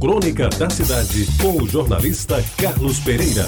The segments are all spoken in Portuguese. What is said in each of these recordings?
Crônica da Cidade, com o jornalista Carlos Pereira.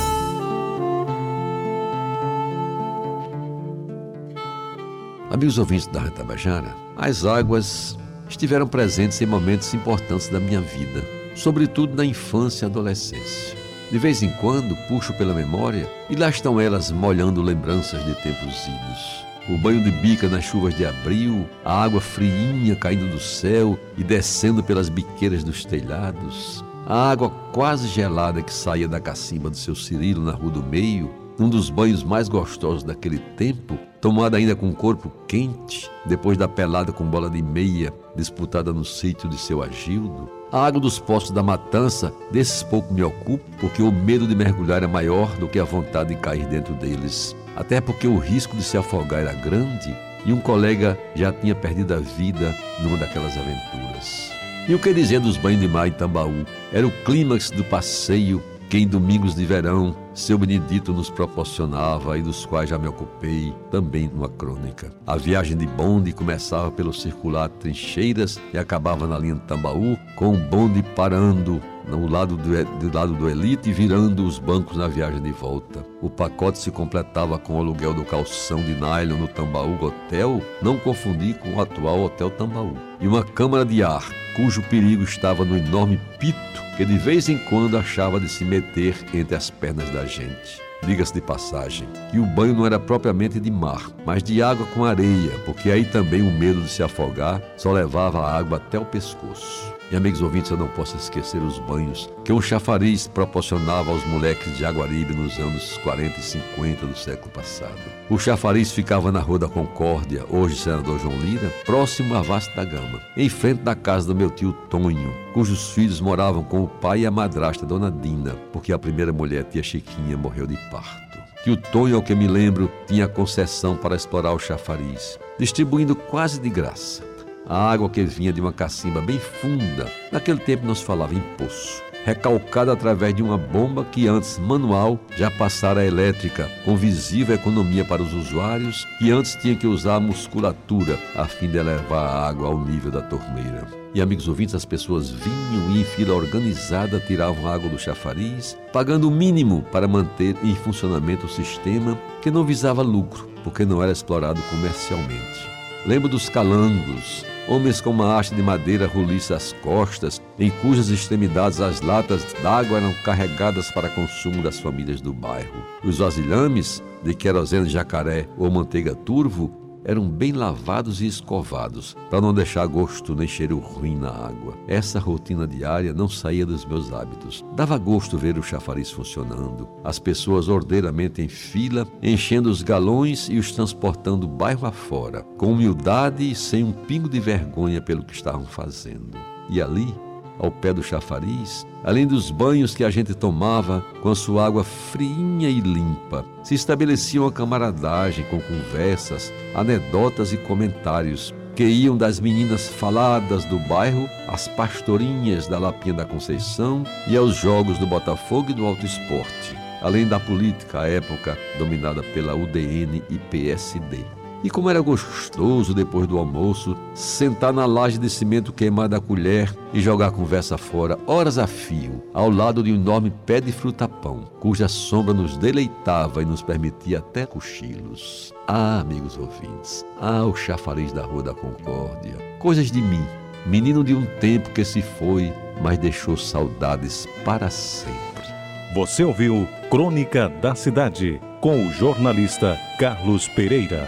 Amigos ouvintes da Tabajara, as águas estiveram presentes em momentos importantes da minha vida, sobretudo na infância e adolescência. De vez em quando puxo pela memória e lá estão elas molhando lembranças de tempos idos o banho de bica nas chuvas de abril, a água friinha caindo do céu e descendo pelas biqueiras dos telhados, a água quase gelada que saía da cacimba do seu Cirilo na Rua do Meio, um dos banhos mais gostosos daquele tempo, tomada ainda com o corpo quente, depois da pelada com bola de meia disputada no sítio de seu Agildo. A água dos poços da matança, desses pouco me ocupo, porque o medo de mergulhar é maior do que a vontade de cair dentro deles até porque o risco de se afogar era grande e um colega já tinha perdido a vida numa daquelas aventuras. E o que dizer dos banhos de mar em Tambaú? Era o clímax do passeio que em domingos de verão seu Benedito nos proporcionava e dos quais já me ocupei também numa crônica. A viagem de bonde começava pelo circular Trincheiras e acabava na linha de Tambaú, com o bonde parando no lado do, do lado do Elite virando os bancos na viagem de volta. O pacote se completava com o aluguel do calção de nylon no Tambaú Hotel, não confundir com o atual Hotel Tambaú, e uma câmara de ar, cujo perigo estava no enorme pito que de vez em quando achava de se meter entre as pernas da gente. Diga-se de passagem, que o banho não era propriamente de mar, mas de água com areia, porque aí também o medo de se afogar só levava a água até o pescoço. E amigos ouvintes, eu não posso esquecer os banhos que um chafariz proporcionava aos moleques de Jaguaribe nos anos 40 e 50 do século passado. O chafariz ficava na Rua da Concórdia, hoje senador João Lira, próximo à Vasta da Gama, em frente da casa do meu tio Tonho, cujos filhos moravam com o pai e a madrasta Dona Dina, porque a primeira mulher, tia Chiquinha, morreu de Que o Tonho, ao que me lembro, tinha concessão para explorar o chafariz, distribuindo quase de graça a água que vinha de uma cacimba bem funda, naquele tempo não se falava em poço, recalcada através de uma bomba que antes manual já passara a elétrica, com visível economia para os usuários, que antes tinha que usar a musculatura a fim de elevar a água ao nível da torneira. E amigos ouvintes, as pessoas vinham e em fila organizada tiravam água do chafariz, pagando o mínimo para manter em funcionamento o sistema que não visava lucro, porque não era explorado comercialmente. Lembro dos calangos, homens com uma haste de madeira roliça às costas, em cujas extremidades as latas d'água eram carregadas para consumo das famílias do bairro. Os vasilhames, de querosene jacaré ou manteiga turvo, eram bem lavados e escovados, para não deixar gosto nem cheiro ruim na água. Essa rotina diária não saía dos meus hábitos. Dava gosto ver o chafariz funcionando, as pessoas ordeiramente em fila, enchendo os galões e os transportando bairro afora, com humildade e sem um pingo de vergonha pelo que estavam fazendo. E ali, ao pé do chafariz, além dos banhos que a gente tomava com a sua água fria e limpa, se estabelecia uma camaradagem com conversas, anedotas e comentários que iam das meninas faladas do bairro às pastorinhas da Lapinha da Conceição e aos jogos do Botafogo e do Alto Esporte, além da política à época dominada pela UDN e PSD. E como era gostoso, depois do almoço, sentar na laje de cimento queimada a colher e jogar a conversa fora, horas a fio, ao lado de um enorme pé de fruta-pão, cuja sombra nos deleitava e nos permitia até cochilos. Ah, amigos ouvintes, ah, o chafariz da Rua da Concórdia, coisas de mim, menino de um tempo que se foi, mas deixou saudades para sempre. Você ouviu Crônica da Cidade, com o jornalista Carlos Pereira.